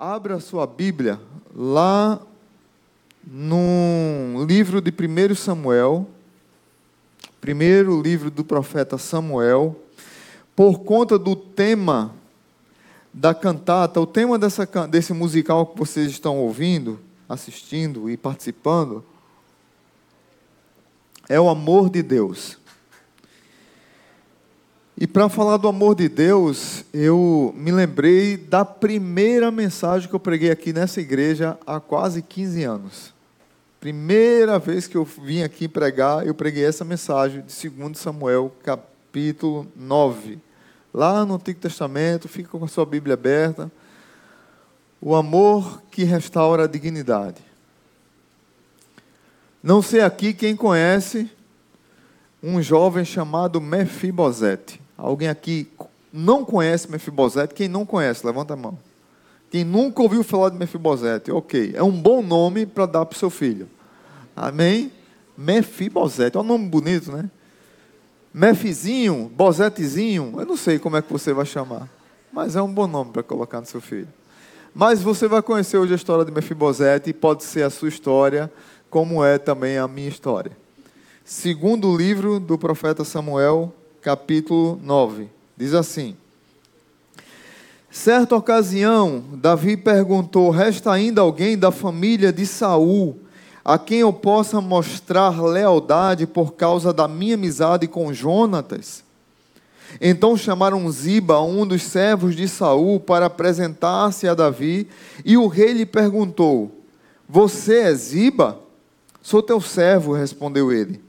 Abra sua Bíblia lá no livro de 1 Samuel, primeiro livro do profeta Samuel, por conta do tema da cantata, o tema dessa, desse musical que vocês estão ouvindo, assistindo e participando, é o amor de Deus. E para falar do amor de Deus, eu me lembrei da primeira mensagem que eu preguei aqui nessa igreja há quase 15 anos. Primeira vez que eu vim aqui pregar, eu preguei essa mensagem de 2 Samuel, capítulo 9. Lá no Antigo Testamento, fica com a sua Bíblia aberta. O amor que restaura a dignidade. Não sei aqui quem conhece um jovem chamado Mefibosete. Alguém aqui não conhece Mefibosete? Quem não conhece, levanta a mão. Quem nunca ouviu falar de Mefibosete? Ok, é um bom nome para dar para o seu filho. Amém? Mefibosete, é um nome bonito, né? Mefizinho, Bozetezinho, eu não sei como é que você vai chamar, mas é um bom nome para colocar no seu filho. Mas você vai conhecer hoje a história de Mefibosete e pode ser a sua história, como é também a minha história. Segundo livro do profeta Samuel, capítulo 9. Diz assim: Certa ocasião, Davi perguntou: Resta ainda alguém da família de Saul a quem eu possa mostrar lealdade por causa da minha amizade com Jonatas? Então chamaram Ziba, um dos servos de Saul, para apresentar-se a Davi, e o rei lhe perguntou: Você é Ziba? Sou teu servo, respondeu ele.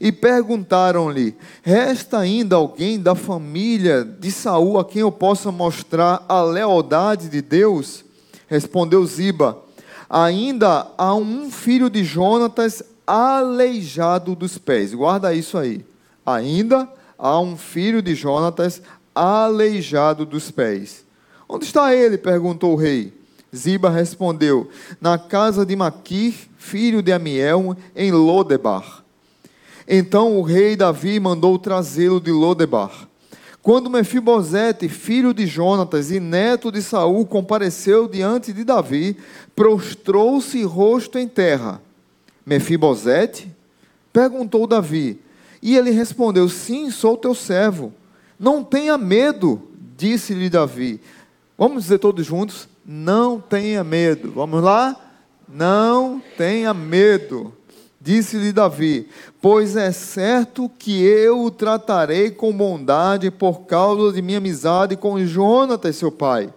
E perguntaram-lhe: Resta ainda alguém da família de Saul a quem eu possa mostrar a lealdade de Deus? Respondeu Ziba: Ainda há um filho de Jonatas aleijado dos pés. Guarda isso aí. Ainda há um filho de Jonatas aleijado dos pés. Onde está ele? perguntou o rei. Ziba respondeu: Na casa de Maquir, filho de Amiel, em Lodebar. Então o rei Davi mandou trazê-lo de Lodebar. Quando Mefibosete, filho de Jonatas e neto de Saul, compareceu diante de Davi, prostrou-se rosto em terra. Mefibosete? Perguntou Davi. E ele respondeu: Sim, sou teu servo. Não tenha medo, disse-lhe Davi. Vamos dizer todos juntos: Não tenha medo. Vamos lá? Não tenha medo. Disse-lhe Davi: Pois é certo que eu o tratarei com bondade por causa de minha amizade com Jonatas, seu pai.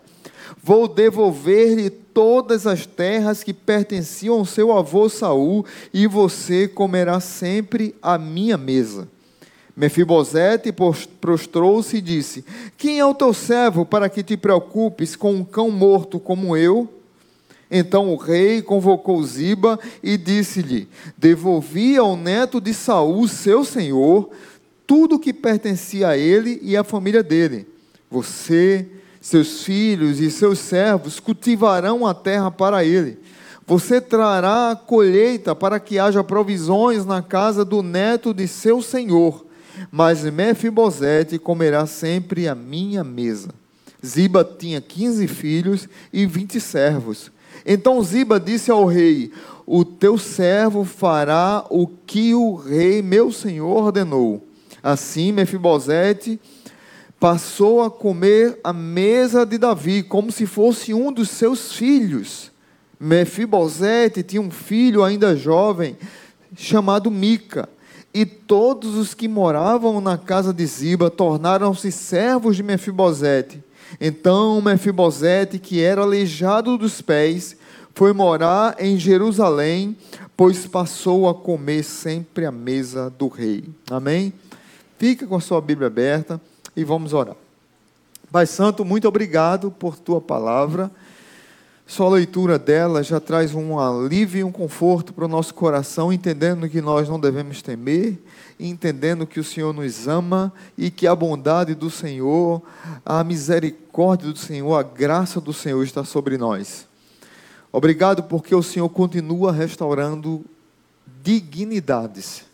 Vou devolver-lhe todas as terras que pertenciam ao seu avô Saul, e você comerá sempre à minha mesa. Mefibosete prostrou-se e disse: Quem é o teu servo para que te preocupes com um cão morto como eu? Então o rei convocou Ziba e disse-lhe: Devolvi ao neto de Saul, seu senhor, tudo que pertencia a ele e à família dele. Você, seus filhos e seus servos cultivarão a terra para ele. Você trará a colheita para que haja provisões na casa do neto de seu senhor. Mas Mefibosete comerá sempre a minha mesa. Ziba tinha quinze filhos e vinte servos. Então Ziba disse ao rei: O teu servo fará o que o rei, meu senhor, ordenou. Assim, Mefibosete passou a comer a mesa de Davi, como se fosse um dos seus filhos. Mefibosete tinha um filho ainda jovem, chamado Mica. E todos os que moravam na casa de Ziba tornaram-se servos de Mefibosete. Então Mefibosete, que era aleijado dos pés, foi morar em Jerusalém, pois passou a comer sempre à mesa do rei. Amém? Fica com a sua Bíblia aberta e vamos orar. Pai Santo, muito obrigado por tua palavra. Só a leitura dela já traz um alívio e um conforto para o nosso coração, entendendo que nós não devemos temer, entendendo que o Senhor nos ama e que a bondade do Senhor, a misericórdia do Senhor, a graça do Senhor está sobre nós. Obrigado porque o Senhor continua restaurando dignidades.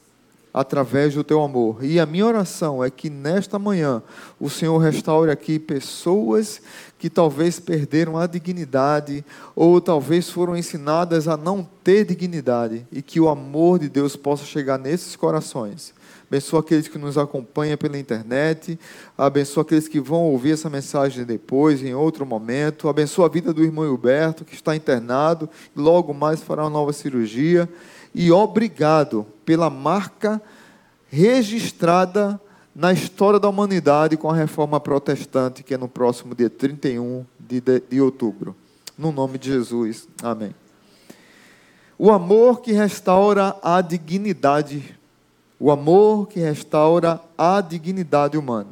através do teu amor. E a minha oração é que nesta manhã o Senhor restaure aqui pessoas que talvez perderam a dignidade ou talvez foram ensinadas a não ter dignidade e que o amor de Deus possa chegar nesses corações. Abençoa aqueles que nos acompanham pela internet, abençoa aqueles que vão ouvir essa mensagem depois, em outro momento. Abençoa a vida do irmão Hilberto, que está internado e logo mais fará uma nova cirurgia. E obrigado pela marca registrada na história da humanidade com a reforma protestante, que é no próximo dia 31 de, de, de outubro. No nome de Jesus. Amém. O amor que restaura a dignidade. O amor que restaura a dignidade humana.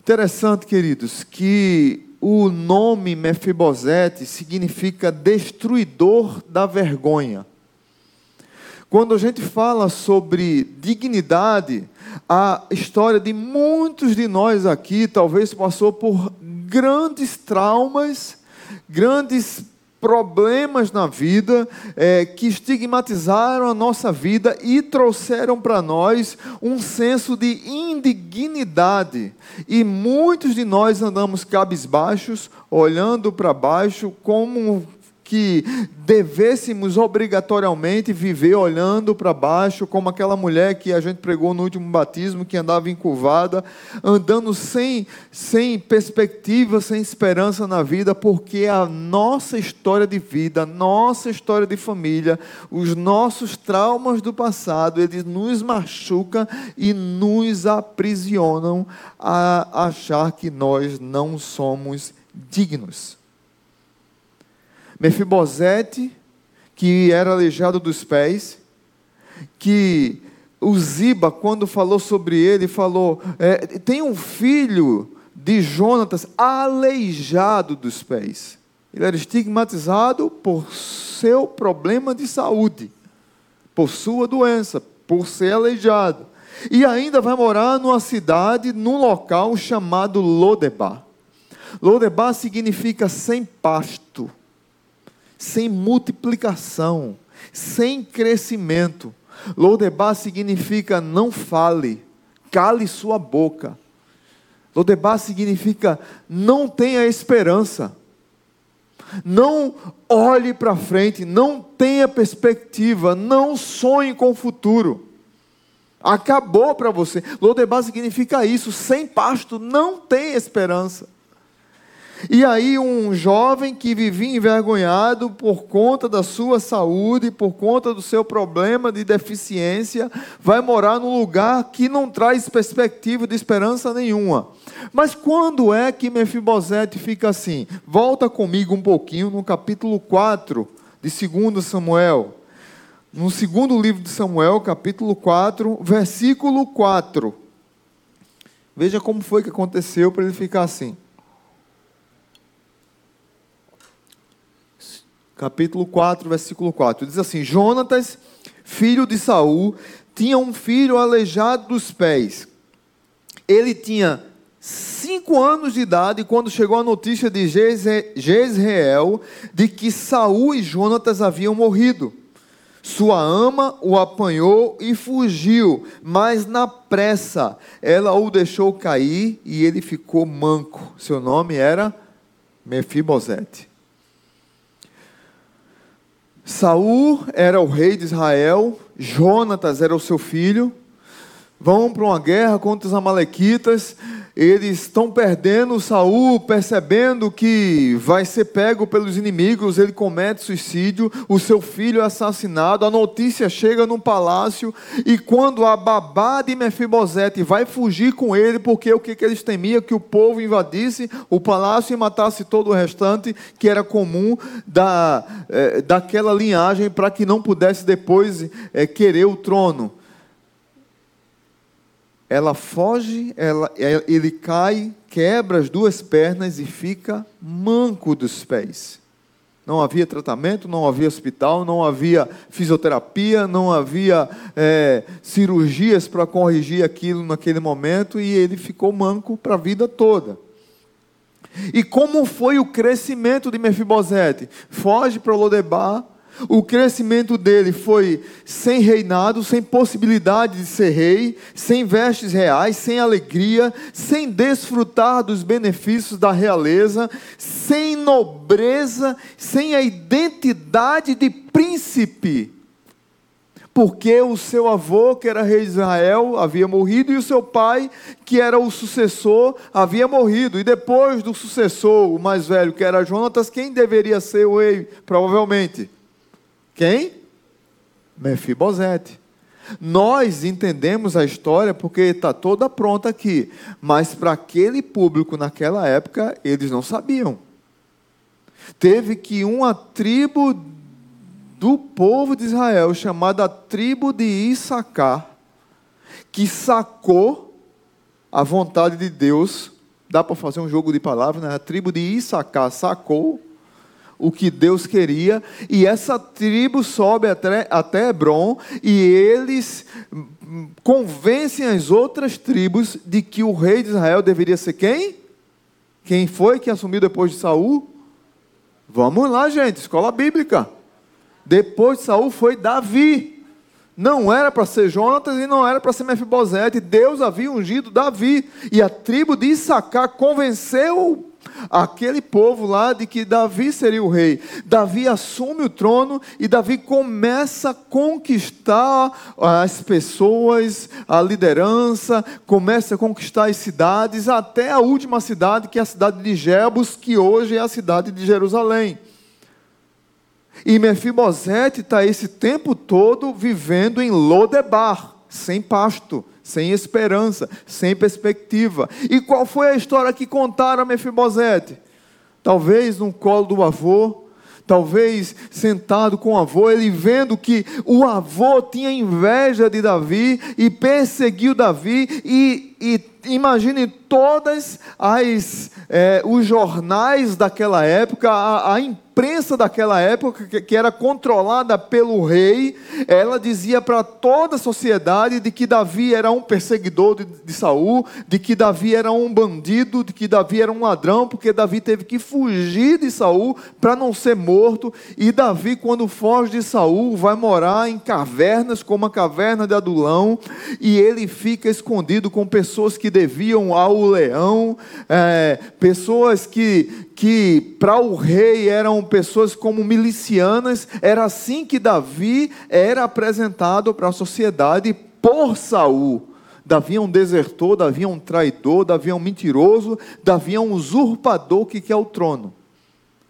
Interessante, queridos, que o nome Mefibosete significa destruidor da vergonha. Quando a gente fala sobre dignidade, a história de muitos de nós aqui talvez passou por grandes traumas, grandes problemas na vida é, que estigmatizaram a nossa vida e trouxeram para nós um senso de indignidade. E muitos de nós andamos cabisbaixos, olhando para baixo, como que devêssemos obrigatoriamente viver olhando para baixo, como aquela mulher que a gente pregou no último batismo, que andava encurvada, andando sem, sem perspectiva, sem esperança na vida, porque a nossa história de vida, a nossa história de família, os nossos traumas do passado, eles nos machucam e nos aprisionam a achar que nós não somos dignos. Mefibosete, que era aleijado dos pés, que o Ziba, quando falou sobre ele, falou: é, tem um filho de Jonatas aleijado dos pés. Ele era estigmatizado por seu problema de saúde, por sua doença, por ser aleijado. E ainda vai morar numa cidade, num local chamado Lodebar. Lodebar significa sem pasto sem multiplicação, sem crescimento. Lodebar significa não fale, cale sua boca. Lodebar significa não tenha esperança. Não olhe para frente, não tenha perspectiva, não sonhe com o futuro. Acabou para você. Lodebar significa isso, sem pasto, não tem esperança. E aí, um jovem que vivia envergonhado por conta da sua saúde, por conta do seu problema de deficiência, vai morar num lugar que não traz perspectiva de esperança nenhuma. Mas quando é que Mefibosete fica assim? Volta comigo um pouquinho no capítulo 4 de 2 Samuel. No segundo livro de Samuel, capítulo 4, versículo 4. Veja como foi que aconteceu para ele ficar assim. Capítulo 4, versículo 4. Diz assim: Jonatas, filho de Saul, tinha um filho aleijado dos pés. Ele tinha cinco anos de idade quando chegou a notícia de Jezreel de que Saul e Jonatas haviam morrido. Sua ama o apanhou e fugiu, mas na pressa ela o deixou cair e ele ficou manco. Seu nome era Mefibosete. Saul era o rei de Israel, Jonatas era o seu filho. Vão para uma guerra contra os amalequitas. Eles estão perdendo Saul, percebendo que vai ser pego pelos inimigos, ele comete suicídio, o seu filho é assassinado, a notícia chega no palácio, e quando a babá de Mefibosete vai fugir com ele, porque o que, que eles temiam? Que o povo invadisse o palácio e matasse todo o restante, que era comum da, é, daquela linhagem, para que não pudesse depois é, querer o trono ela foge, ela, ele cai, quebra as duas pernas e fica manco dos pés. Não havia tratamento, não havia hospital, não havia fisioterapia, não havia é, cirurgias para corrigir aquilo naquele momento e ele ficou manco para a vida toda. E como foi o crescimento de Mefibosete? Foge para Lodebar, O crescimento dele foi sem reinado, sem possibilidade de ser rei, sem vestes reais, sem alegria, sem desfrutar dos benefícios da realeza, sem nobreza, sem a identidade de príncipe. Porque o seu avô, que era rei de Israel, havia morrido, e o seu pai, que era o sucessor, havia morrido. E depois do sucessor, o mais velho, que era Jonatas, quem deveria ser o rei? Provavelmente quem? Mefibosete. Nós entendemos a história porque está toda pronta aqui, mas para aquele público naquela época, eles não sabiam. Teve que uma tribo do povo de Israel, chamada tribo de Issacar, que sacou a vontade de Deus, dá para fazer um jogo de palavras, né? a tribo de Issacar sacou o que Deus queria, e essa tribo sobe até, até Hebron, e eles convencem as outras tribos de que o rei de Israel deveria ser quem? Quem foi que assumiu depois de Saul? Vamos lá, gente, escola bíblica. Depois de Saul foi Davi. Não era para ser Jonatas e não era para ser Mefibosete. Deus havia ungido Davi. E a tribo de Issacar convenceu aquele povo lá de que Davi seria o rei. Davi assume o trono e Davi começa a conquistar as pessoas, a liderança, começa a conquistar as cidades, até a última cidade, que é a cidade de Jebus, que hoje é a cidade de Jerusalém. E Mefibosete está esse tempo todo vivendo em Lodebar, sem pasto sem esperança, sem perspectiva. E qual foi a história que contaram a Mefibosete? Talvez no colo do avô, talvez sentado com o avô, ele vendo que o avô tinha inveja de Davi e perseguiu Davi e, e imagine todas as é, os jornais daquela época, a, a imprensa daquela época, que, que era controlada pelo rei, ela dizia para toda a sociedade de que Davi era um perseguidor de, de Saul, de que Davi era um bandido, de que Davi era um ladrão, porque Davi teve que fugir de Saul para não ser morto. E Davi, quando foge de Saul, vai morar em cavernas, como a caverna de Adulão, e ele fica escondido com pessoas que deviam ao leão, é, pessoas que, que para o rei eram pessoas como milicianas, era assim que Davi era apresentado para a sociedade por Saul. Davi é um desertor, Davi é um traidor, Davi é um mentiroso, Davi é um usurpador que quer o trono.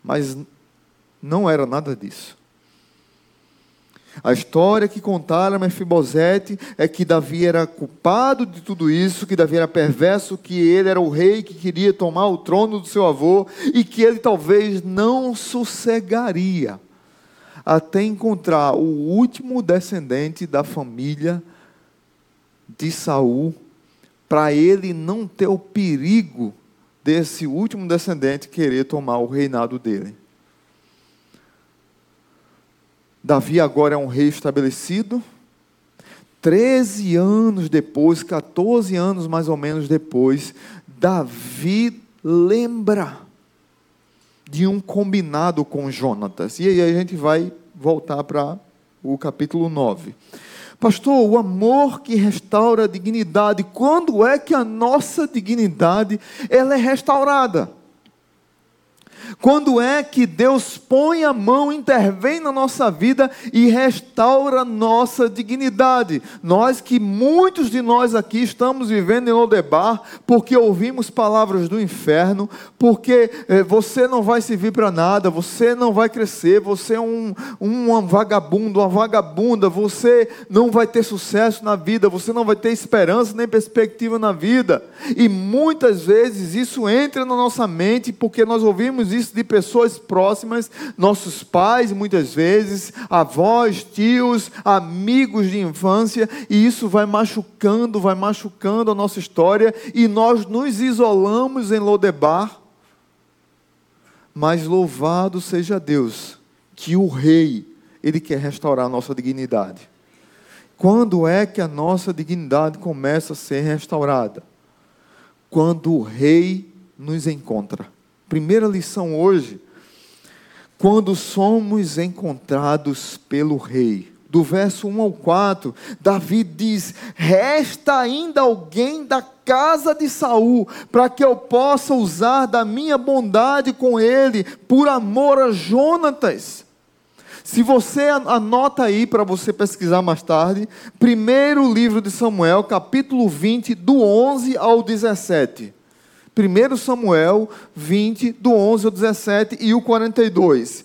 Mas não era nada disso. A história que contaram a Mefibosete é que Davi era culpado de tudo isso, que Davi era perverso, que ele era o rei que queria tomar o trono do seu avô e que ele talvez não sossegaria até encontrar o último descendente da família de Saul, para ele não ter o perigo desse último descendente querer tomar o reinado dele. Davi agora é um rei estabelecido. Treze anos depois, 14 anos mais ou menos depois, Davi lembra de um combinado com Jonatas. E aí a gente vai voltar para o capítulo 9. Pastor, o amor que restaura a dignidade, quando é que a nossa dignidade ela é restaurada? Quando é que Deus põe a mão, intervém na nossa vida e restaura nossa dignidade? Nós que muitos de nós aqui estamos vivendo em Lodebar porque ouvimos palavras do inferno, porque eh, você não vai servir para nada, você não vai crescer, você é um, um vagabundo, uma vagabunda, você não vai ter sucesso na vida, você não vai ter esperança nem perspectiva na vida. E muitas vezes isso entra na nossa mente porque nós ouvimos isso de pessoas próximas, nossos pais, muitas vezes, avós, tios, amigos de infância, e isso vai machucando, vai machucando a nossa história, e nós nos isolamos em Lodebar. Mas louvado seja Deus, que o Rei, Ele quer restaurar a nossa dignidade. Quando é que a nossa dignidade começa a ser restaurada? Quando o Rei nos encontra. Primeira lição hoje. quando somos encontrados pelo Rei. Do verso 1 ao 4, Davi diz: Resta ainda alguém da casa de Saul, para que eu possa usar da minha bondade com ele, por amor a Jonatas. Se você anota aí para você pesquisar mais tarde, primeiro livro de Samuel, capítulo 20, do 11 ao 17. 1 Samuel 20, do 11 ao 17 e o 42.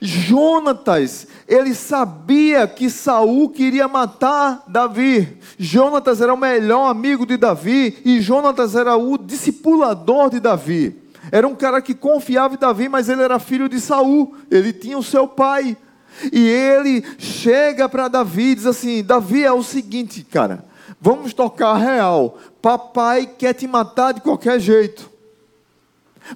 Jonatas, ele sabia que Saul queria matar Davi. Jonatas era o melhor amigo de Davi e Jonatas era o discipulador de Davi. Era um cara que confiava em Davi, mas ele era filho de Saul. Ele tinha o seu pai. E ele chega para Davi e diz assim: Davi é o seguinte, cara. Vamos tocar real. Papai quer te matar de qualquer jeito.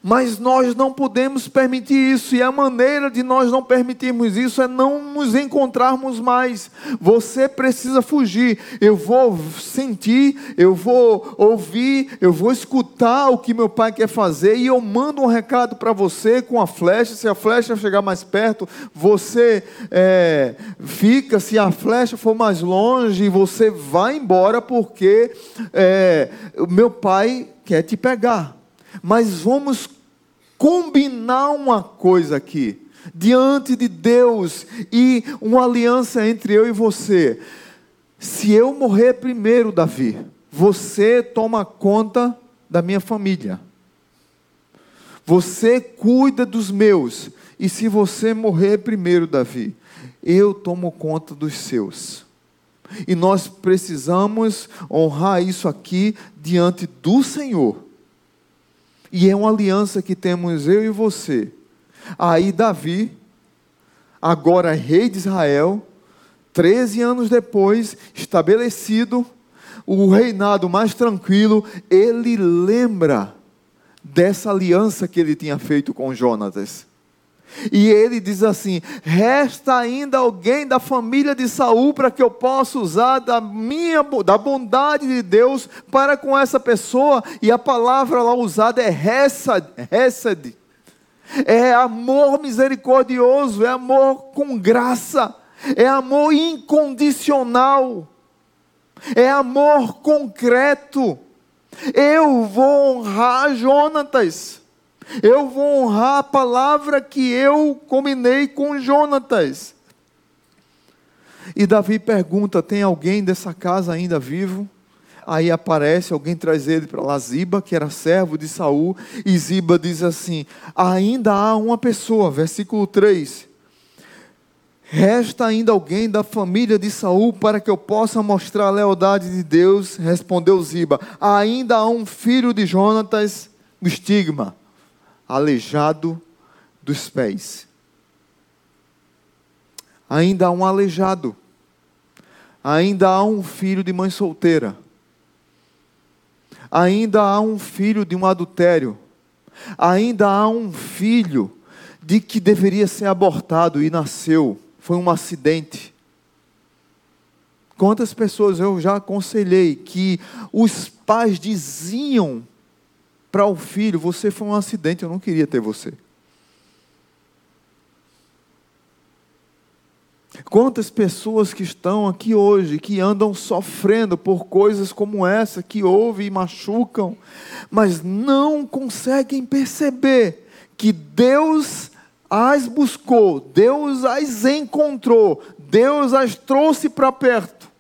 Mas nós não podemos permitir isso, e a maneira de nós não permitirmos isso é não nos encontrarmos mais. Você precisa fugir. Eu vou sentir, eu vou ouvir, eu vou escutar o que meu pai quer fazer, e eu mando um recado para você com a flecha. Se a flecha chegar mais perto, você é, fica, se a flecha for mais longe, você vai embora, porque é, meu pai quer te pegar. Mas vamos combinar uma coisa aqui, diante de Deus e uma aliança entre eu e você. Se eu morrer primeiro, Davi, você toma conta da minha família. Você cuida dos meus. E se você morrer primeiro, Davi, eu tomo conta dos seus. E nós precisamos honrar isso aqui diante do Senhor. E é uma aliança que temos eu e você. Aí Davi, agora rei de Israel, 13 anos depois, estabelecido, o reinado mais tranquilo, ele lembra dessa aliança que ele tinha feito com Jonatas. E ele diz assim: resta ainda alguém da família de Saul para que eu possa usar da minha da bondade de Deus para com essa pessoa. E a palavra lá usada é hesed, é amor misericordioso, é amor com graça, é amor incondicional, é amor concreto. Eu vou honrar Jonatas. Eu vou honrar a palavra que eu combinei com Jonatas. E Davi pergunta: tem alguém dessa casa ainda vivo? Aí aparece, alguém traz ele para lá, Ziba, que era servo de Saul, e Ziba diz assim: ainda há uma pessoa, versículo 3. Resta ainda alguém da família de Saul para que eu possa mostrar a lealdade de Deus? Respondeu Ziba: ainda há um filho de Jonatas, o estigma aleijado dos pés. Ainda há um aleijado. Ainda há um filho de mãe solteira. Ainda há um filho de um adultério. Ainda há um filho de que deveria ser abortado e nasceu. Foi um acidente. Quantas pessoas eu já aconselhei que os pais diziam para o filho: Você foi um acidente, eu não queria ter você. Quantas pessoas que estão aqui hoje, que andam sofrendo por coisas como essa, que ouvem e machucam, mas não conseguem perceber que Deus as buscou, Deus as encontrou, Deus as trouxe para perto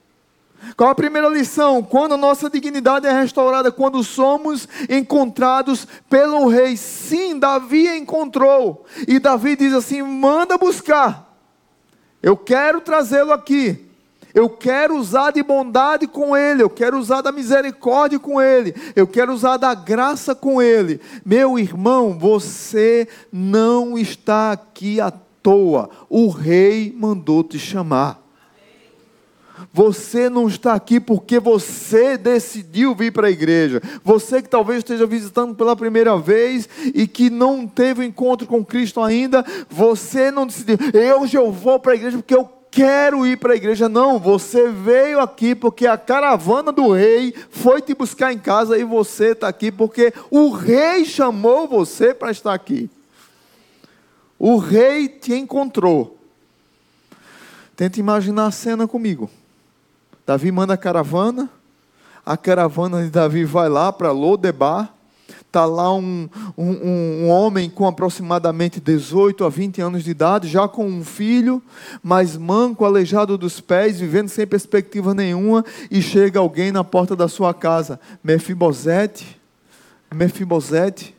qual a primeira lição? Quando a nossa dignidade é restaurada, quando somos encontrados pelo rei. Sim, Davi encontrou. E Davi diz assim: manda buscar. Eu quero trazê-lo aqui. Eu quero usar de bondade com ele, eu quero usar da misericórdia com ele, eu quero usar da graça com ele. Meu irmão, você não está aqui à toa. O rei mandou te chamar. Você não está aqui porque você decidiu vir para a igreja. Você que talvez esteja visitando pela primeira vez e que não teve um encontro com Cristo ainda, você não decidiu, eu já vou para a igreja porque eu quero ir para a igreja. Não, você veio aqui porque a caravana do rei foi te buscar em casa e você está aqui porque o rei chamou você para estar aqui. O rei te encontrou. Tenta imaginar a cena comigo. Davi manda a caravana, a caravana de Davi vai lá para Lodebar, está lá um, um, um, homem com aproximadamente 18 a 20 anos de idade, já com um filho, mas manco, aleijado dos pés, vivendo sem perspectiva nenhuma, e chega alguém na porta da sua casa, Mefibosete, Mefibosete,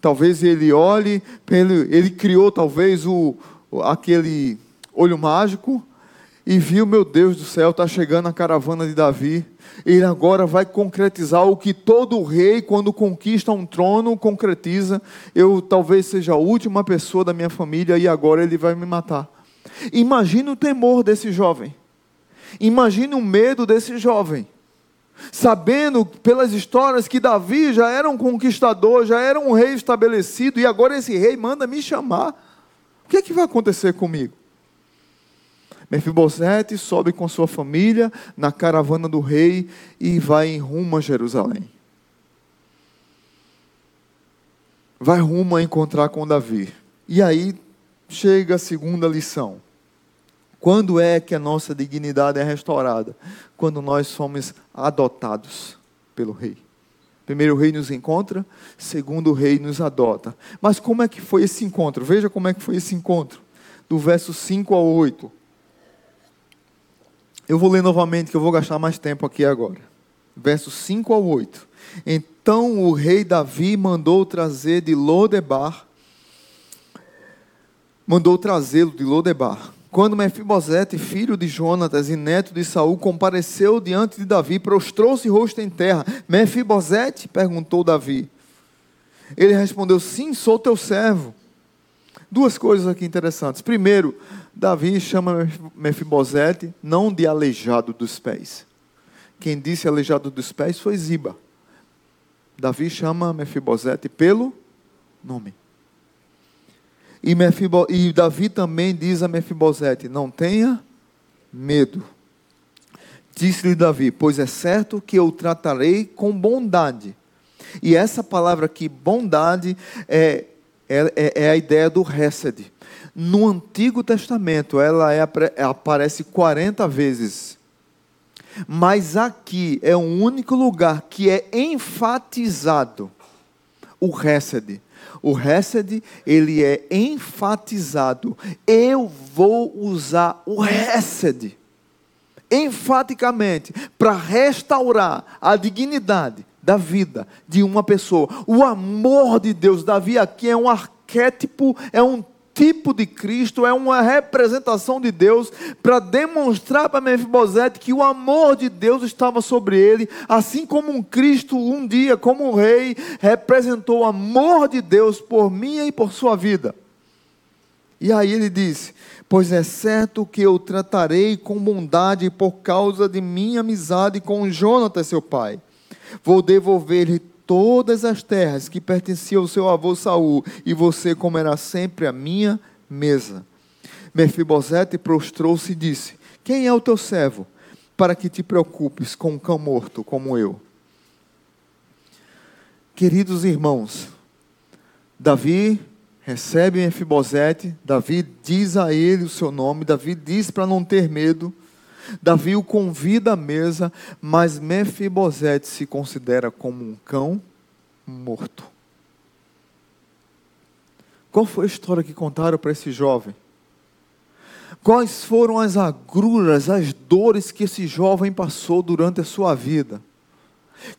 talvez ele olhe, ele, ele criou talvez o, aquele olho mágico, e viu, meu Deus do céu, está chegando a caravana de Davi. Ele agora vai concretizar o que todo rei, quando conquista um trono, concretiza. Eu talvez seja a última pessoa da minha família e agora ele vai me matar. Imagine o temor desse jovem. Imagine o medo desse jovem. Sabendo pelas histórias que Davi já era um conquistador, já era um rei estabelecido, e agora esse rei manda me chamar. O que, é que vai acontecer comigo? Mefibosete sobe com sua família na caravana do rei e vai em rumo a Jerusalém. Vai rumo a encontrar com Davi. E aí chega a segunda lição. Quando é que a nossa dignidade é restaurada? Quando nós somos adotados pelo rei. Primeiro o rei nos encontra, segundo o rei nos adota. Mas como é que foi esse encontro? Veja como é que foi esse encontro. Do verso 5 ao 8. Eu vou ler novamente, que eu vou gastar mais tempo aqui agora. Versos 5 ao 8. Então o rei Davi mandou trazer de Lodebar, mandou trazê-lo de Lodebar. Quando Mefibosete, filho de Jonatas e neto de Saul, compareceu diante de Davi, prostrou-se rosto em terra. Mefibosete? perguntou Davi. Ele respondeu: Sim, sou teu servo. Duas coisas aqui interessantes. Primeiro, Davi chama Mefibosete não de aleijado dos pés. Quem disse aleijado dos pés foi Ziba. Davi chama Mefibosete pelo nome. E, Mefibo, e Davi também diz a Mefibosete: Não tenha medo. Disse-lhe Davi: Pois é certo que eu tratarei com bondade. E essa palavra aqui, bondade, é é, é, é a ideia do Hesed. No Antigo Testamento, ela é, aparece 40 vezes. Mas aqui é o único lugar que é enfatizado o Hesed. O Hesed, ele é enfatizado. Eu vou usar o Hesed enfaticamente para restaurar a dignidade da vida de uma pessoa. O amor de Deus, Davi aqui é um arquétipo, é um tipo de Cristo, é uma representação de Deus para demonstrar para Mefibosete que o amor de Deus estava sobre ele, assim como um Cristo um dia, como um rei, representou o amor de Deus por mim e por sua vida. E aí ele disse: Pois é certo que eu tratarei com bondade por causa de minha amizade com Jonatas, seu pai. Vou devolver-lhe todas as terras que pertenciam ao seu avô Saul, e você comerá sempre a minha mesa. Mefibosete prostrou-se e disse: Quem é o teu servo, para que te preocupes com um cão morto como eu? Queridos irmãos, Davi recebe Mefibosete, Davi diz a ele o seu nome, Davi diz para não ter medo. Davi o convida à mesa, mas Mefibosete se considera como um cão morto. Qual foi a história que contaram para esse jovem? Quais foram as agruras, as dores que esse jovem passou durante a sua vida?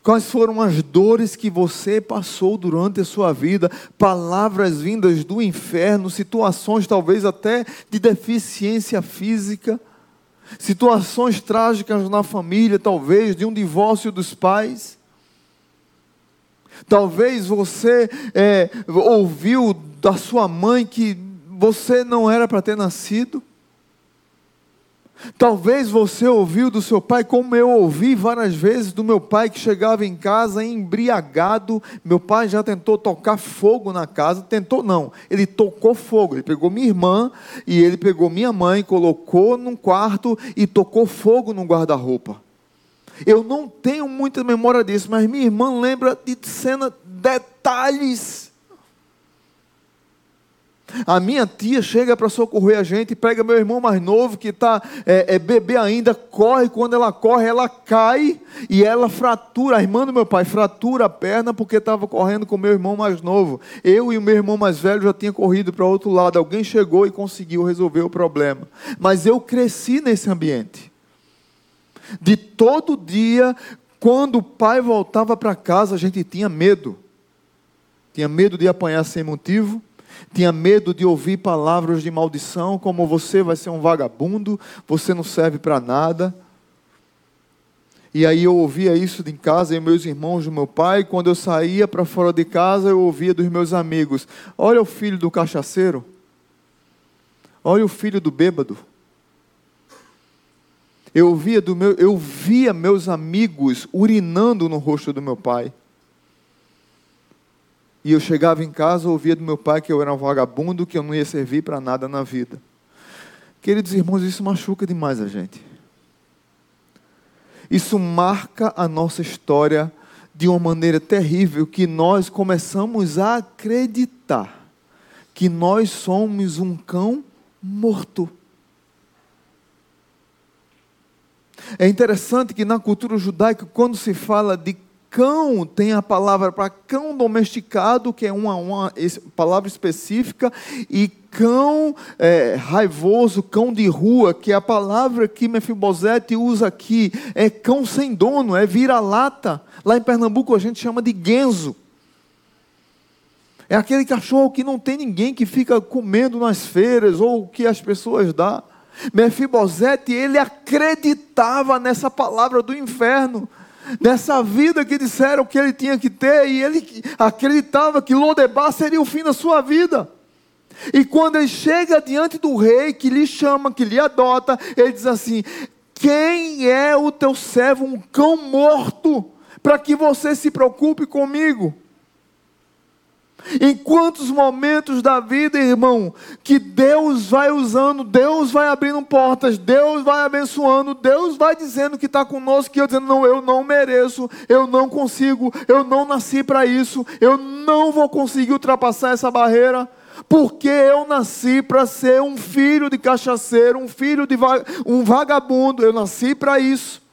Quais foram as dores que você passou durante a sua vida? Palavras vindas do inferno, situações talvez até de deficiência física, situações trágicas na família, talvez de um divórcio dos pais. Talvez você é, ouviu da sua mãe que você não era para ter nascido. Talvez você ouviu do seu pai, como eu ouvi várias vezes do meu pai que chegava em casa embriagado. Meu pai já tentou tocar fogo na casa, tentou não, ele tocou fogo. Ele pegou minha irmã e ele pegou minha mãe, colocou num quarto e tocou fogo no guarda-roupa. Eu não tenho muita memória disso, mas minha irmã lembra de cena, detalhes A minha tia chega para socorrer a gente, pega meu irmão mais novo, que está é, é, bebê ainda, corre. Quando ela corre, ela cai e ela fratura. A irmã do meu pai fratura a perna porque estava correndo com meu irmão mais novo. Eu e o meu irmão mais velho já tinha corrido para outro lado. Alguém chegou e conseguiu resolver o problema. Mas eu cresci nesse ambiente. De todo dia, quando o pai voltava para casa, a gente tinha medo. Tinha medo de apanhar sem motivo tinha medo de ouvir palavras de maldição, como você vai ser um vagabundo, você não serve para nada. E aí eu ouvia isso em casa, e meus irmãos do meu pai, quando eu saía para fora de casa, eu ouvia dos meus amigos: Olha o filho do cachaceiro, olha o filho do bêbado. Eu via, do meu, eu via meus amigos urinando no rosto do meu pai. E eu chegava em casa, ouvia do meu pai que eu era um vagabundo, que eu não ia servir para nada na vida. Queridos irmãos, isso machuca demais a gente. Isso marca a nossa história de uma maneira terrível que nós começamos a acreditar que nós somos um cão morto. É interessante que na cultura judaica, quando se fala de cão tem a palavra para cão domesticado, que é uma, uma palavra específica, e cão é, raivoso, cão de rua, que é a palavra que Mefibosete usa aqui, é cão sem dono, é vira-lata. Lá em Pernambuco a gente chama de guenzo. É aquele cachorro que não tem ninguém que fica comendo nas feiras ou que as pessoas dão. Mefibosete, ele acreditava nessa palavra do inferno dessa vida que disseram que ele tinha que ter, e ele acreditava que Lodebar seria o fim da sua vida. E quando ele chega diante do rei, que lhe chama, que lhe adota, ele diz assim: Quem é o teu servo, um cão morto, para que você se preocupe comigo? Em quantos momentos da vida, irmão, que Deus vai usando, Deus vai abrindo portas, Deus vai abençoando, Deus vai dizendo que está conosco, que eu dizendo, não, eu não mereço, eu não consigo, eu não nasci para isso, eu não vou conseguir ultrapassar essa barreira, porque eu nasci para ser um filho de cachaceiro, um filho de um vagabundo, eu nasci para isso.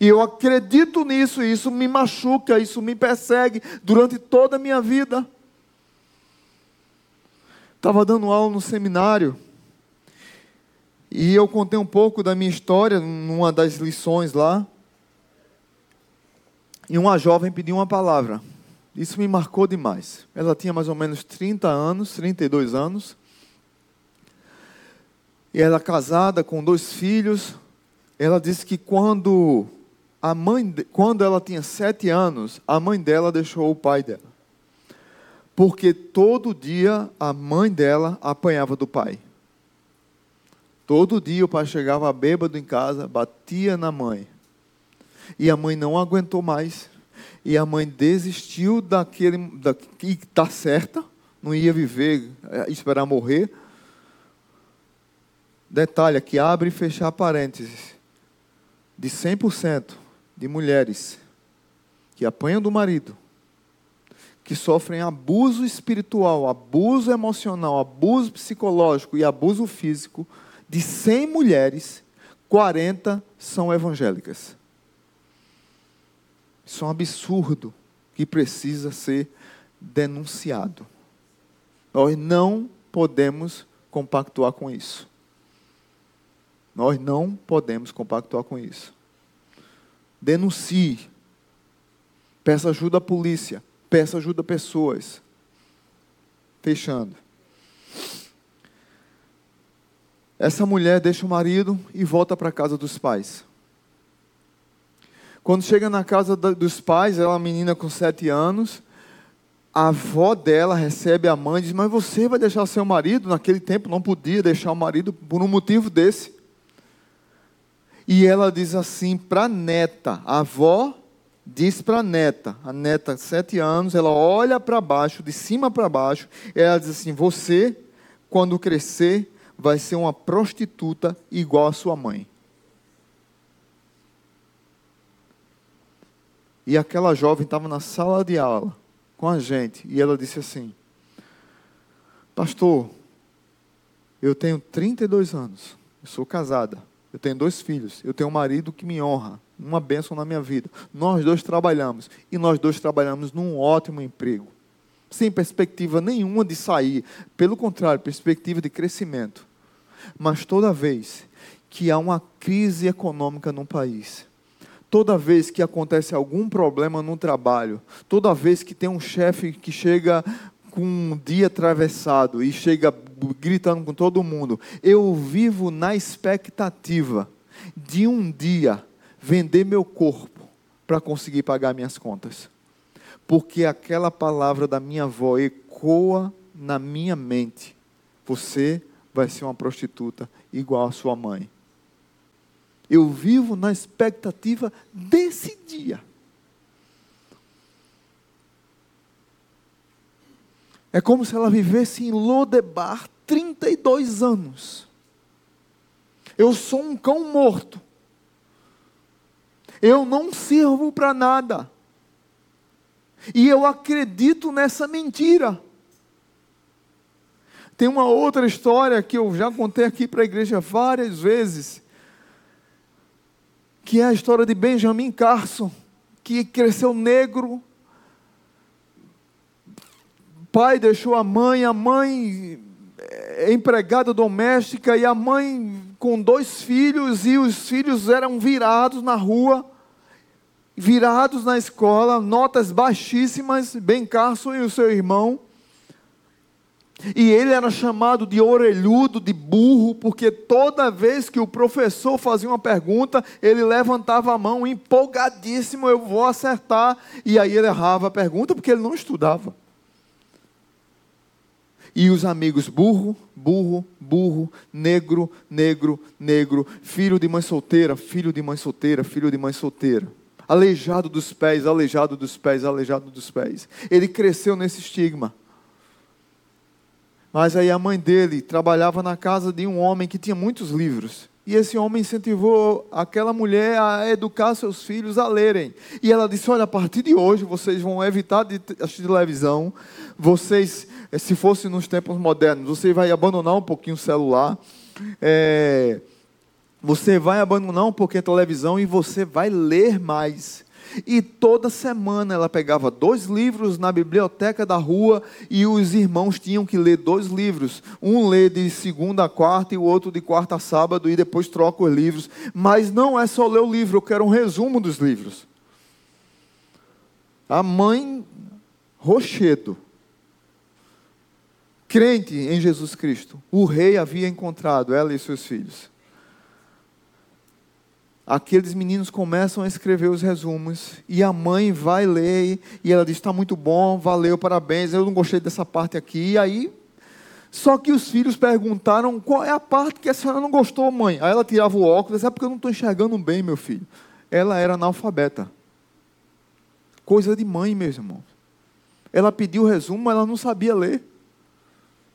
E eu acredito nisso, e isso me machuca, isso me persegue durante toda a minha vida. Estava dando aula no seminário, e eu contei um pouco da minha história numa das lições lá. E uma jovem pediu uma palavra. Isso me marcou demais. Ela tinha mais ou menos 30 anos, 32 anos. E ela casada com dois filhos. Ela disse que quando a mãe, quando ela tinha sete anos, a mãe dela deixou o pai dela. Porque todo dia a mãe dela apanhava do pai. Todo dia o pai chegava bêbado em casa, batia na mãe. E a mãe não aguentou mais. E a mãe desistiu daquele. Da, que está certa, não ia viver, é, esperar morrer. Detalhe aqui, abre e fechar parênteses. De 100%, de mulheres que apanham do marido, que sofrem abuso espiritual, abuso emocional, abuso psicológico e abuso físico, de 100 mulheres, 40 são evangélicas. Isso é um absurdo que precisa ser denunciado. Nós não podemos compactuar com isso. Nós não podemos compactuar com isso denuncie, peça ajuda à polícia, peça ajuda a pessoas. Fechando. Essa mulher deixa o marido e volta para a casa dos pais. Quando chega na casa dos pais, ela é uma menina com sete anos, a avó dela recebe a mãe e diz: Mas você vai deixar seu marido? Naquele tempo não podia deixar o marido por um motivo desse. E ela diz assim para a neta, a avó diz para a neta, a neta, sete anos, ela olha para baixo, de cima para baixo, e ela diz assim: Você, quando crescer, vai ser uma prostituta igual a sua mãe. E aquela jovem estava na sala de aula com a gente, e ela disse assim: Pastor, eu tenho 32 anos, eu sou casada, eu tenho dois filhos, eu tenho um marido que me honra, uma bênção na minha vida. Nós dois trabalhamos e nós dois trabalhamos num ótimo emprego, sem perspectiva nenhuma de sair, pelo contrário, perspectiva de crescimento. Mas toda vez que há uma crise econômica num país, toda vez que acontece algum problema no trabalho, toda vez que tem um chefe que chega com um dia atravessado e chega gritando com todo mundo, eu vivo na expectativa de um dia vender meu corpo para conseguir pagar minhas contas. Porque aquela palavra da minha avó ecoa na minha mente. Você vai ser uma prostituta igual a sua mãe. Eu vivo na expectativa desse dia. É como se ela vivesse em Lodebar 32 anos. Eu sou um cão morto. Eu não sirvo para nada. E eu acredito nessa mentira. Tem uma outra história que eu já contei aqui para a igreja várias vezes, que é a história de Benjamin Carson, que cresceu negro. Pai deixou a mãe, a mãe é empregada doméstica e a mãe com dois filhos e os filhos eram virados na rua, virados na escola, notas baixíssimas, Ben Carson e o seu irmão. E ele era chamado de orelhudo, de burro, porque toda vez que o professor fazia uma pergunta, ele levantava a mão empolgadíssimo, eu vou acertar. E aí ele errava a pergunta porque ele não estudava. E os amigos burro, burro, burro, negro, negro, negro, filho de mãe solteira, filho de mãe solteira, filho de mãe solteira. Aleijado dos pés, aleijado dos pés, aleijado dos pés. Ele cresceu nesse estigma. Mas aí a mãe dele trabalhava na casa de um homem que tinha muitos livros. E esse homem incentivou aquela mulher a educar seus filhos a lerem. E ela disse: Olha, a partir de hoje vocês vão evitar de assistir televisão. Vocês, se fosse nos tempos modernos, você vai abandonar um pouquinho o celular. É, você vai abandonar um pouquinho a televisão e você vai ler mais. E toda semana ela pegava dois livros na biblioteca da rua e os irmãos tinham que ler dois livros. Um lê de segunda a quarta e o outro de quarta a sábado e depois troca os livros. Mas não é só ler o livro, eu quero um resumo dos livros. A mãe Rochedo, crente em Jesus Cristo, o rei havia encontrado ela e seus filhos aqueles meninos começam a escrever os resumos e a mãe vai ler e ela diz: está muito bom, valeu, parabéns. Eu não gostei dessa parte aqui. E aí, só que os filhos perguntaram qual é a parte que a senhora não gostou, mãe. Aí ela tirava o óculos, é porque eu não estou enxergando bem, meu filho. Ela era analfabeta. Coisa de mãe, meus irmãos. Ela pediu o resumo, mas ela não sabia ler.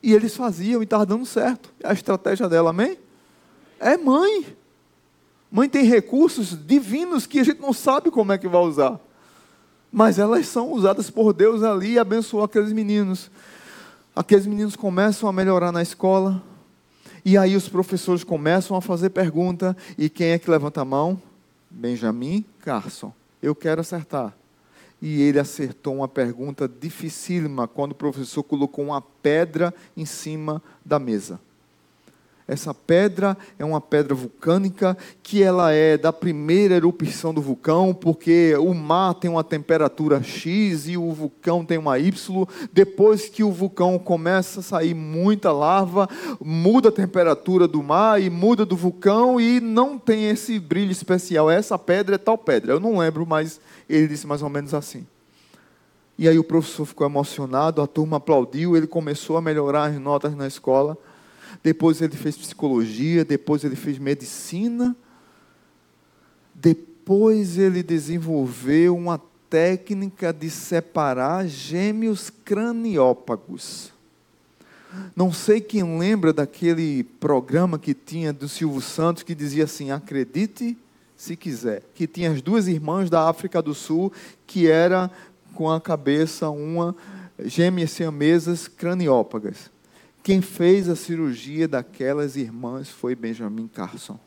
E eles faziam e estava dando certo. A estratégia dela, amém? É mãe. Mãe tem recursos divinos que a gente não sabe como é que vai usar. Mas elas são usadas por Deus ali e abençoou aqueles meninos. Aqueles meninos começam a melhorar na escola. E aí os professores começam a fazer pergunta. E quem é que levanta a mão? Benjamin Carson. Eu quero acertar. E ele acertou uma pergunta dificílima quando o professor colocou uma pedra em cima da mesa. Essa pedra é uma pedra vulcânica que ela é da primeira erupção do vulcão, porque o mar tem uma temperatura X e o vulcão tem uma Y. Depois que o vulcão começa a sair muita lava, muda a temperatura do mar e muda do vulcão e não tem esse brilho especial. Essa pedra é tal pedra. Eu não lembro, mas ele disse mais ou menos assim. E aí o professor ficou emocionado, a turma aplaudiu, ele começou a melhorar as notas na escola depois ele fez psicologia, depois ele fez medicina, depois ele desenvolveu uma técnica de separar gêmeos craniópagos. Não sei quem lembra daquele programa que tinha do Silvio Santos que dizia assim: acredite se quiser, que tinha as duas irmãs da África do Sul que era com a cabeça uma gêmeas siamesas craniópagas Quem fez a cirurgia daquelas irmãs foi Benjamin Carson.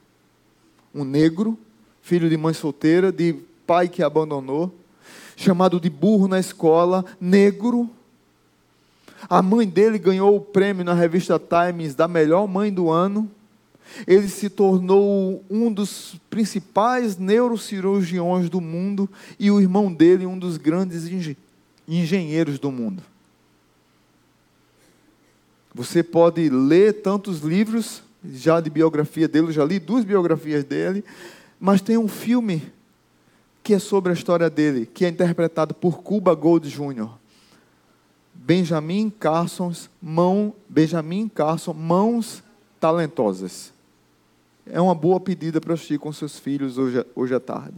Um negro, filho de mãe solteira, de pai que abandonou, chamado de burro na escola, negro. A mãe dele ganhou o prêmio na revista Times da melhor mãe do ano. Ele se tornou um dos principais neurocirurgiões do mundo e o irmão dele um dos grandes engenheiros do mundo. Você pode ler tantos livros já de biografia dele, já li duas biografias dele, mas tem um filme que é sobre a história dele, que é interpretado por Cuba Gold Jr. Benjamin Carson, mão, Benjamin Carson, mãos talentosas. É uma boa pedida para assistir com seus filhos hoje, hoje à tarde.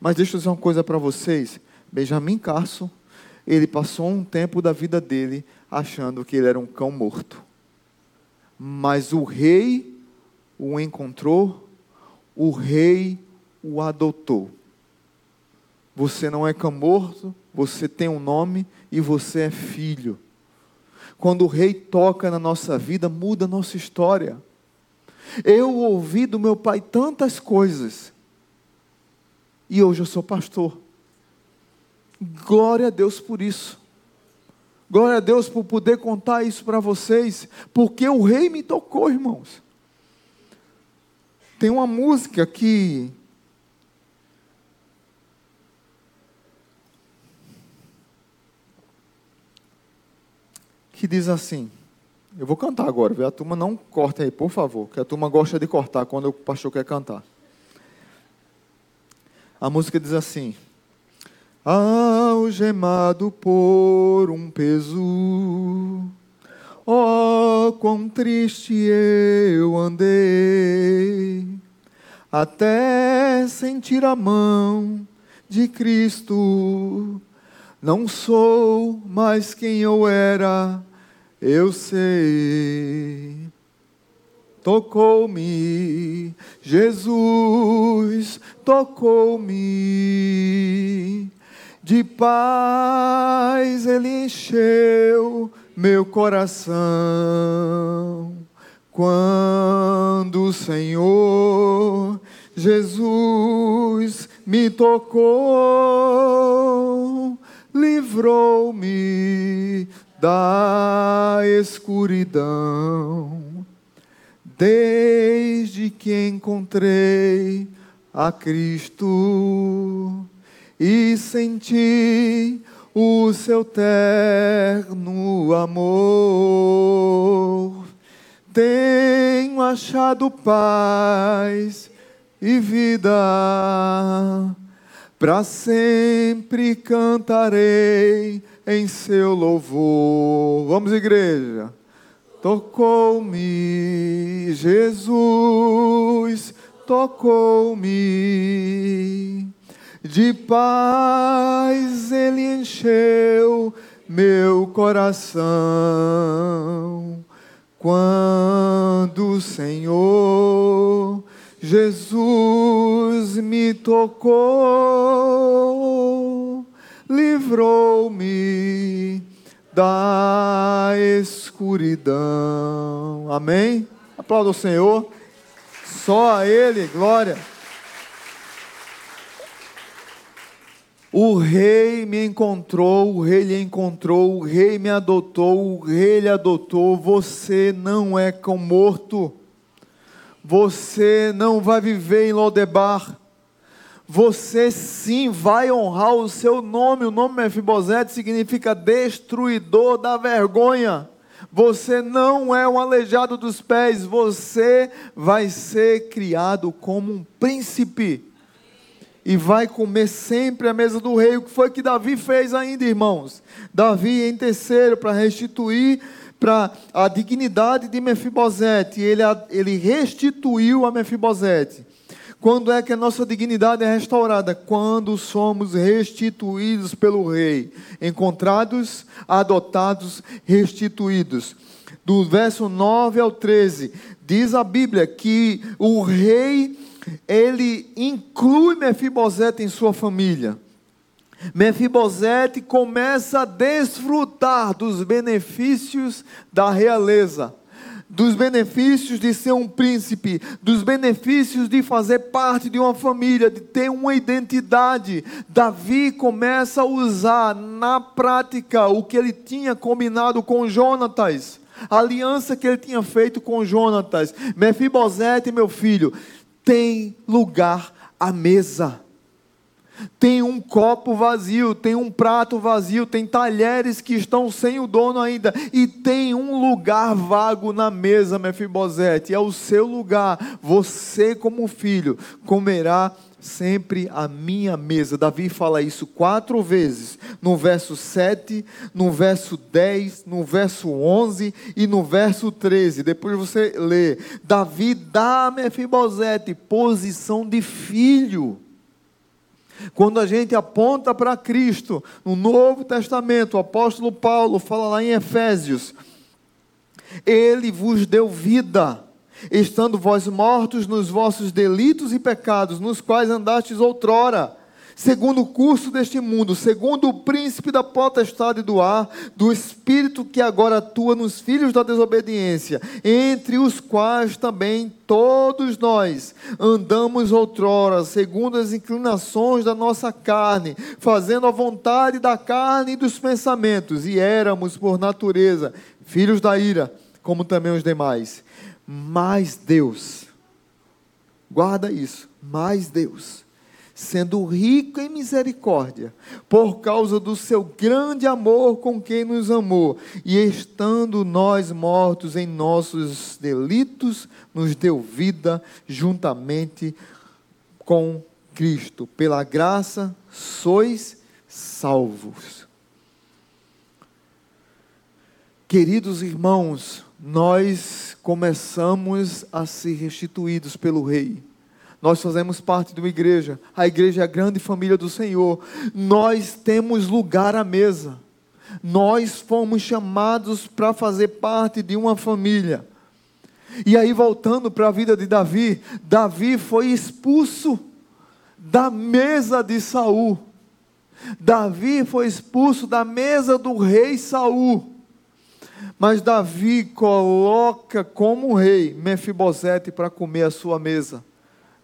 Mas deixa eu dizer uma coisa para vocês. Benjamin Carson, ele passou um tempo da vida dele achando que ele era um cão morto. Mas o rei o encontrou, o rei o adotou. Você não é cão morto, você tem um nome e você é filho. Quando o rei toca na nossa vida, muda a nossa história. Eu ouvi do meu pai tantas coisas, e hoje eu sou pastor. Glória a Deus por isso. Glória a Deus por poder contar isso para vocês, porque o rei me tocou, irmãos. Tem uma música que que diz assim: Eu vou cantar agora, viu? a turma não corta aí, por favor, que a turma gosta de cortar quando o pastor quer cantar. A música diz assim: algemado por um peso. Oh, quão triste eu andei, até sentir a mão de Cristo. Não sou mais quem eu era, eu sei. Tocou-me, Jesus tocou-me de paz ele encheu meu coração. Quando o Senhor Jesus me tocou, livrou-me da escuridão. Desde que encontrei a Cristo, e senti o seu terno amor. Tenho achado paz e vida, para sempre cantarei em seu louvor. Vamos, igreja. Tocou-me, Jesus, tocou-me de paz ele encheu meu coração. Quando o Senhor Jesus me tocou, livrou-me da escuridão. Amém? Aplauda o Senhor. Só a Ele, glória. O rei me encontrou, o rei lhe encontrou, o rei me adotou, o rei lhe adotou. Você não é cão morto. Você não vai viver em Lodebar. Você sim vai honrar o seu nome. O nome Mefibosete significa destruidor da vergonha. Você não é um aleijado dos pés, você vai ser criado como um príncipe e vai comer sempre a mesa do rei. O que foi que Davi fez ainda, irmãos? Davi em terceiro para restituir para a dignidade de Mefibosete. Ele, ele restituiu a Mefibosete. Quando é que a nossa dignidade é restaurada? Quando somos restituídos pelo rei, encontrados, adotados, restituídos. Do verso 9 ao 13, diz a Bíblia que o rei ele inclui Mefibosete em sua família. Mefibosete começa a desfrutar dos benefícios da realeza, dos benefícios de ser um príncipe, dos benefícios de fazer parte de uma família, de ter uma identidade. Davi começa a usar na prática o que ele tinha combinado com Jonatas, a aliança que ele tinha feito com Jonatas. Mefibosete, meu filho, tem lugar à mesa. Tem um copo vazio, tem um prato vazio, tem talheres que estão sem o dono ainda, e tem um lugar vago na mesa, Mefibosete, é o seu lugar. Você, como filho, comerá sempre a minha mesa. Davi fala isso quatro vezes, no verso 7, no verso 10, no verso 11 e no verso 13. Depois você lê. Davi dá a Mefibosete posição de filho. Quando a gente aponta para Cristo, no Novo Testamento, o apóstolo Paulo fala lá em Efésios: Ele vos deu vida, estando vós mortos nos vossos delitos e pecados, nos quais andastes outrora segundo o curso deste mundo, segundo o príncipe da potestade do ar, do espírito que agora atua nos filhos da desobediência, entre os quais também todos nós andamos outrora, segundo as inclinações da nossa carne, fazendo a vontade da carne e dos pensamentos, e éramos, por natureza, filhos da ira, como também os demais. Mas Deus, guarda isso, mas Deus sendo rico em misericórdia, por causa do seu grande amor com quem nos amou, e estando nós mortos em nossos delitos, nos deu vida juntamente com Cristo. Pela graça sois salvos. Queridos irmãos, nós começamos a ser restituídos pelo Rei nós fazemos parte de uma igreja, a igreja é a grande família do Senhor. Nós temos lugar à mesa. Nós fomos chamados para fazer parte de uma família. E aí, voltando para a vida de Davi, Davi foi expulso da mesa de Saul. Davi foi expulso da mesa do rei Saul. Mas Davi coloca como rei Mefibosete para comer a sua mesa.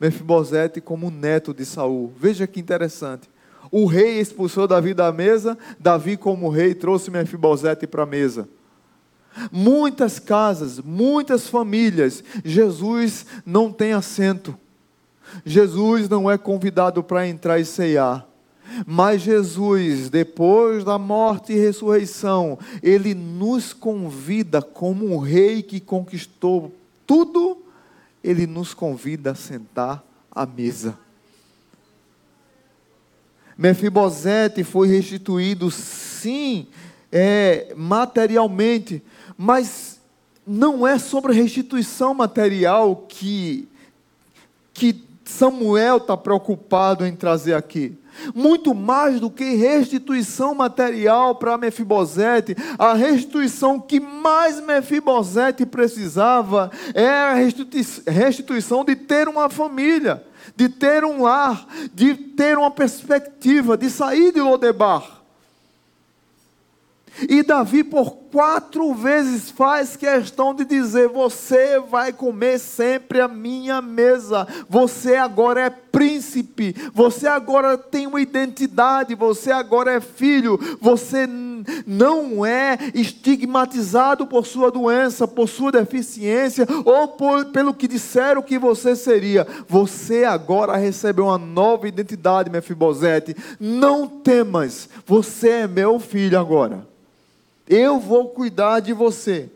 Mefibosete como neto de Saul. Veja que interessante. O rei expulsou Davi da mesa, Davi como rei trouxe Mefibosete para a mesa. Muitas casas, muitas famílias, Jesus não tem assento. Jesus não é convidado para entrar e ceiar. Mas Jesus, depois da morte e ressurreição, ele nos convida como um rei que conquistou tudo ele nos convida a sentar à mesa. Mefibosete foi restituído, sim, é, materialmente, mas não é sobre restituição material que, que Samuel está preocupado em trazer aqui muito mais do que restituição material para Mefibosete, a restituição que mais Mefibosete precisava é a restituição de ter uma família, de ter um lar, de ter uma perspectiva, de sair de Lodebar. E Davi, por quatro vezes, faz questão de dizer: Você vai comer sempre a minha mesa. Você agora é príncipe. Você agora tem uma identidade. Você agora é filho. Você não é estigmatizado por sua doença, por sua deficiência ou por, pelo que disseram que você seria. Você agora recebe uma nova identidade, Mefibosete. Não temas. Você é meu filho agora. Eu vou cuidar de você.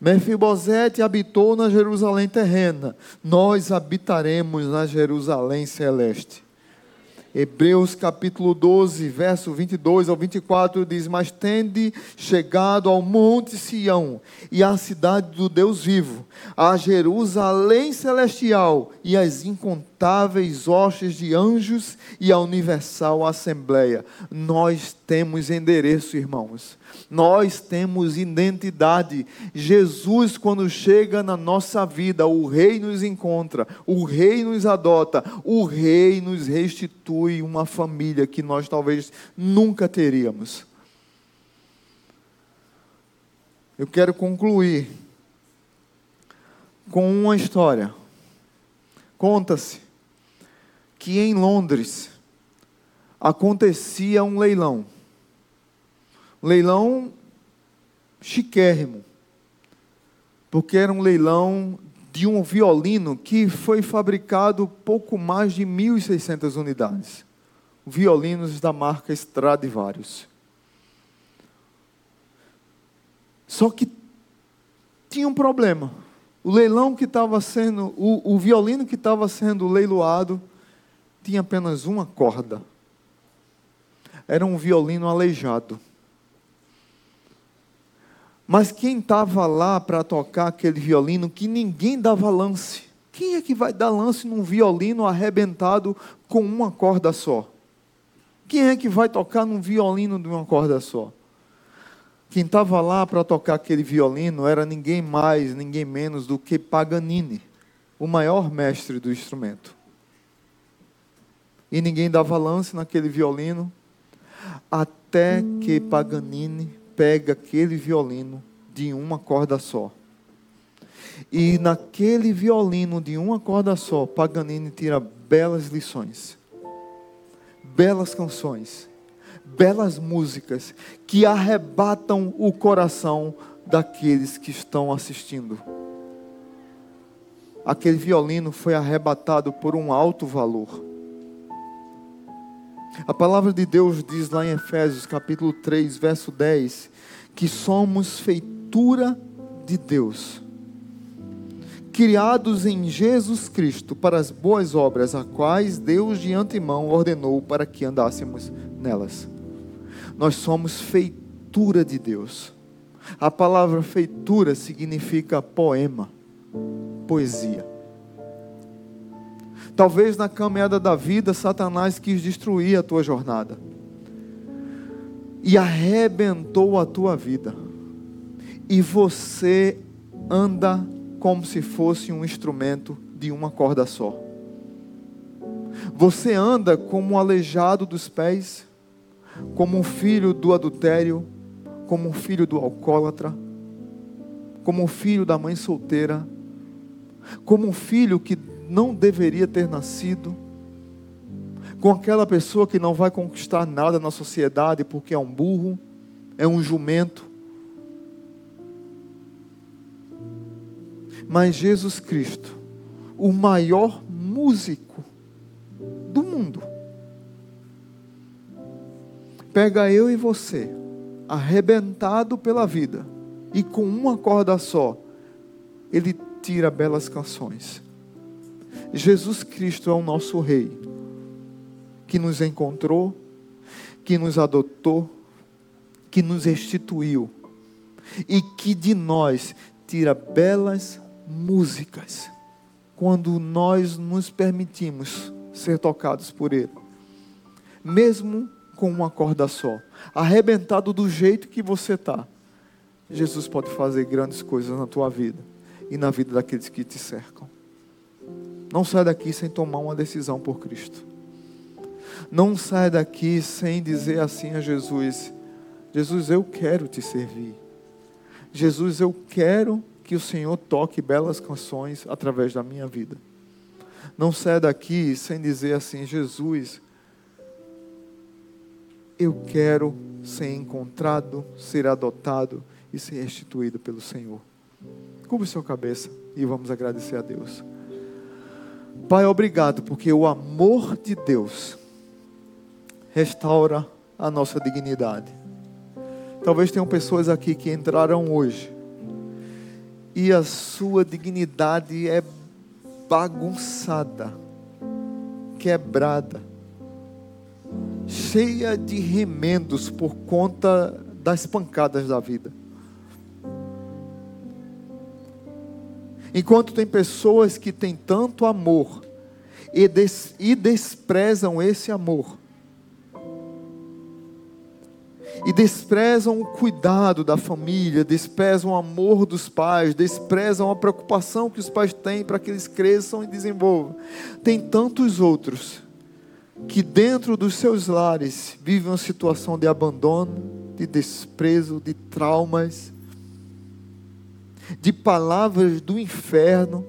Mefibosete habitou na Jerusalém terrena, nós habitaremos na Jerusalém celeste. Hebreus capítulo 12, verso 22 ao 24 diz: Mas tende chegado ao monte Sião e à cidade do Deus vivo, a Jerusalém celestial e as incontáveis hostes de anjos e a universal assembleia. Nós temos endereço, irmãos. Nós temos identidade. Jesus, quando chega na nossa vida, o Rei nos encontra, o Rei nos adota, o Rei nos restitui uma família que nós talvez nunca teríamos. Eu quero concluir com uma história. Conta-se que em Londres acontecia um leilão. Um leilão chiquérrimo. Porque era um leilão de um violino que foi fabricado pouco mais de 1.600 unidades. Violinos da marca Stradivarius. Só que tinha um problema. O leilão que estava sendo, o, o violino que estava sendo leiloado, tinha apenas uma corda. Era um violino aleijado. Mas quem estava lá para tocar aquele violino que ninguém dava lance? Quem é que vai dar lance num violino arrebentado com uma corda só? Quem é que vai tocar num violino de uma corda só? Quem estava lá para tocar aquele violino era ninguém mais, ninguém menos do que Paganini, o maior mestre do instrumento. E ninguém dava lance naquele violino, até que Paganini pega aquele violino de uma corda só. E naquele violino de uma corda só, Paganini tira belas lições, belas canções belas músicas que arrebatam o coração daqueles que estão assistindo. Aquele violino foi arrebatado por um alto valor. A palavra de Deus diz lá em Efésios capítulo 3, verso 10, que somos feitura de Deus, criados em Jesus Cristo para as boas obras, a quais Deus de antemão ordenou para que andássemos nelas nós somos feitura de Deus. A palavra feitura significa poema, poesia. Talvez na caminhada da vida, Satanás quis destruir a tua jornada e arrebentou a tua vida, e você anda como se fosse um instrumento de uma corda só. Você anda como um aleijado dos pés, como um filho do adultério, como um filho do alcoólatra, como um filho da mãe solteira, como um filho que não deveria ter nascido, com aquela pessoa que não vai conquistar nada na sociedade porque é um burro, é um jumento. Mas Jesus Cristo, o maior músico do mundo, pega eu e você, arrebentado pela vida, e com uma corda só, ele tira belas canções. Jesus Cristo é o nosso Rei, que nos encontrou, que nos adotou, que nos restituiu, e que de nós tira belas músicas, quando nós nos permitimos ser tocados por Ele. Mesmo com uma corda só, arrebentado do jeito que você está, Jesus pode fazer grandes coisas na tua vida e na vida daqueles que te cercam. Não sai daqui sem tomar uma decisão por Cristo. Não sai daqui sem dizer assim a Jesus: Jesus, eu quero te servir. Jesus, eu quero que o Senhor toque belas canções através da minha vida. Não sai daqui sem dizer assim: Jesus, eu quero ser encontrado, ser adotado e ser restituído pelo Senhor. Cubra sua cabeça e vamos agradecer a Deus. Pai, obrigado, porque o amor de Deus restaura a nossa dignidade. Talvez tenham pessoas aqui que entraram hoje e a sua dignidade é bagunçada, quebrada cheia de remendos por conta das pancadas da vida. Enquanto tem pessoas que têm tanto amor e, des, e desprezam esse amor. E desprezam o cuidado da família, desprezam o amor dos pais, desprezam a preocupação que os pais têm para que eles cresçam e desenvolvam. Tem tantos outros que, dentro dos seus lares, vivem uma situação de abandono, de desprezo, de traumas, de palavras do inferno,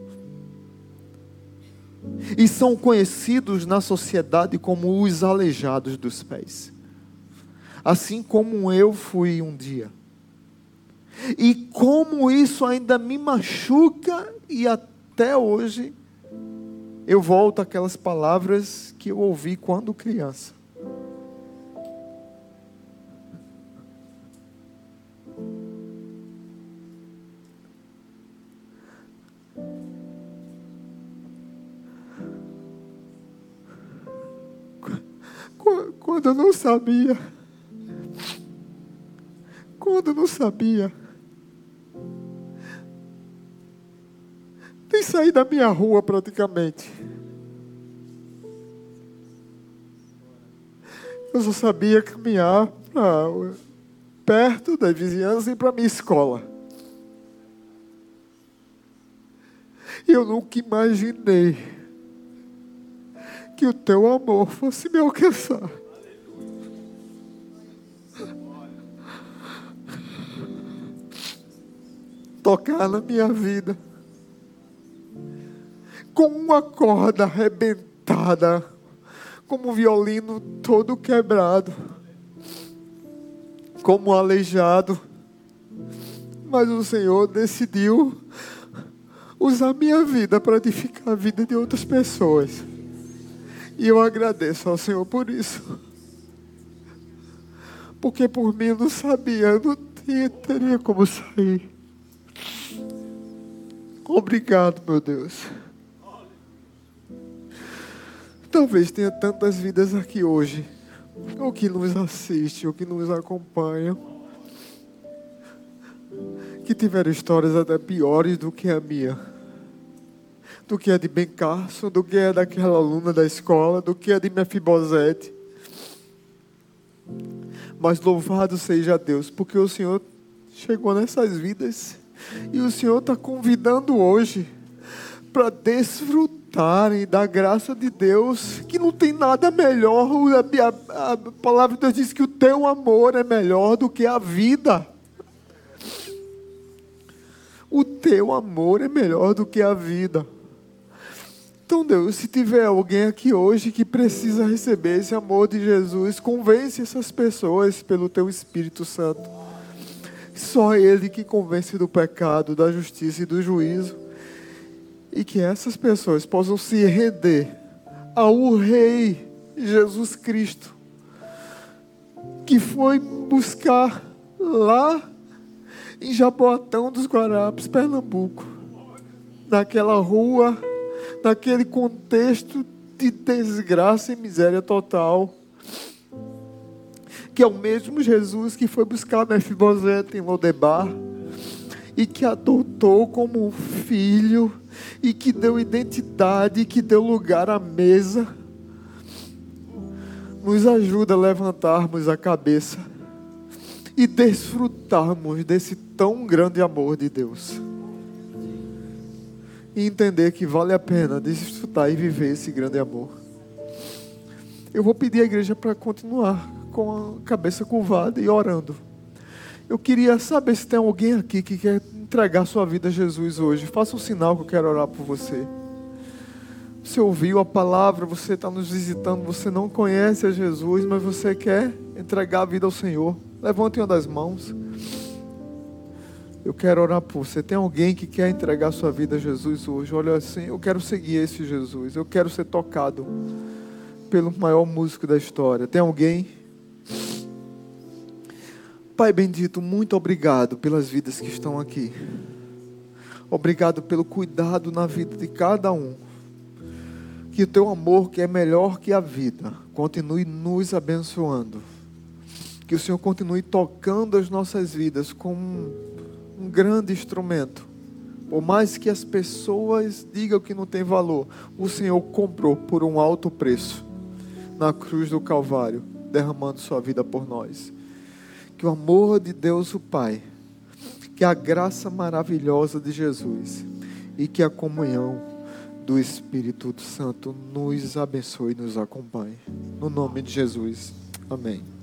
e são conhecidos na sociedade como os aleijados dos pés, assim como eu fui um dia. E como isso ainda me machuca e até hoje eu volto àquelas palavras que eu ouvi quando criança. Quando eu não sabia. Quando eu não sabia. Nem sair da minha rua praticamente. Eu só sabia caminhar perto da vizinhança e para minha escola. Eu nunca imaginei que o teu amor fosse me alcançar. Tocar na minha vida com uma corda arrebentada, como um violino todo quebrado, como um aleijado. Mas o Senhor decidiu usar minha vida para edificar a vida de outras pessoas. E eu agradeço ao Senhor por isso. Porque por mim eu não sabia, eu não teria como sair. Obrigado, meu Deus. Talvez tenha tantas vidas aqui hoje, ou que nos assistem, ou que nos acompanham, que tiveram histórias até piores do que a minha do que a de Ben Carson, do que a daquela aluna da escola, do que a de Mefibosete. Mas louvado seja Deus, porque o Senhor chegou nessas vidas e o Senhor está convidando hoje para desfrutarem da graça de Deus, que não tem nada melhor. A, a, a palavra de Deus diz que o teu amor é melhor do que a vida. O teu amor é melhor do que a vida. Então, Deus, se tiver alguém aqui hoje que precisa receber esse amor de Jesus, convence essas pessoas pelo teu Espírito Santo. Só Ele que convence do pecado, da justiça e do juízo. E que essas pessoas possam se render ao Rei Jesus Cristo, que foi buscar lá em Jaboatão dos Guarapes, Pernambuco, naquela rua naquele contexto de desgraça e miséria total. Que é o mesmo Jesus que foi buscar Mefibosete em Lodebar e que adotou como filho e que deu identidade, e que deu lugar à mesa. Nos ajuda a levantarmos a cabeça e desfrutarmos desse tão grande amor de Deus e entender que vale a pena desfrutar e viver esse grande amor. Eu vou pedir à igreja para continuar com a cabeça curvada e orando. Eu queria saber se tem alguém aqui que quer entregar sua vida a Jesus hoje. Faça um sinal que eu quero orar por você. Você ouviu a palavra, você está nos visitando, você não conhece a Jesus, mas você quer entregar a vida ao Senhor. Levante uma das mãos. Eu quero orar por você. Tem alguém que quer entregar sua vida a Jesus hoje? Olha assim, eu quero seguir esse Jesus. Eu quero ser tocado pelo maior músico da história. Tem alguém? Pai bendito, muito obrigado pelas vidas que estão aqui. Obrigado pelo cuidado na vida de cada um. Que o teu amor, que é melhor que a vida, continue nos abençoando. Que o Senhor continue tocando as nossas vidas como um grande instrumento, Por mais que as pessoas digam que não tem valor, o Senhor comprou por um alto preço na cruz do Calvário, derramando sua vida por nós. Que o amor de Deus, o Pai, que a graça maravilhosa de Jesus e que a comunhão do Espírito Santo nos abençoe e nos acompanhe. No nome de Jesus. Amém.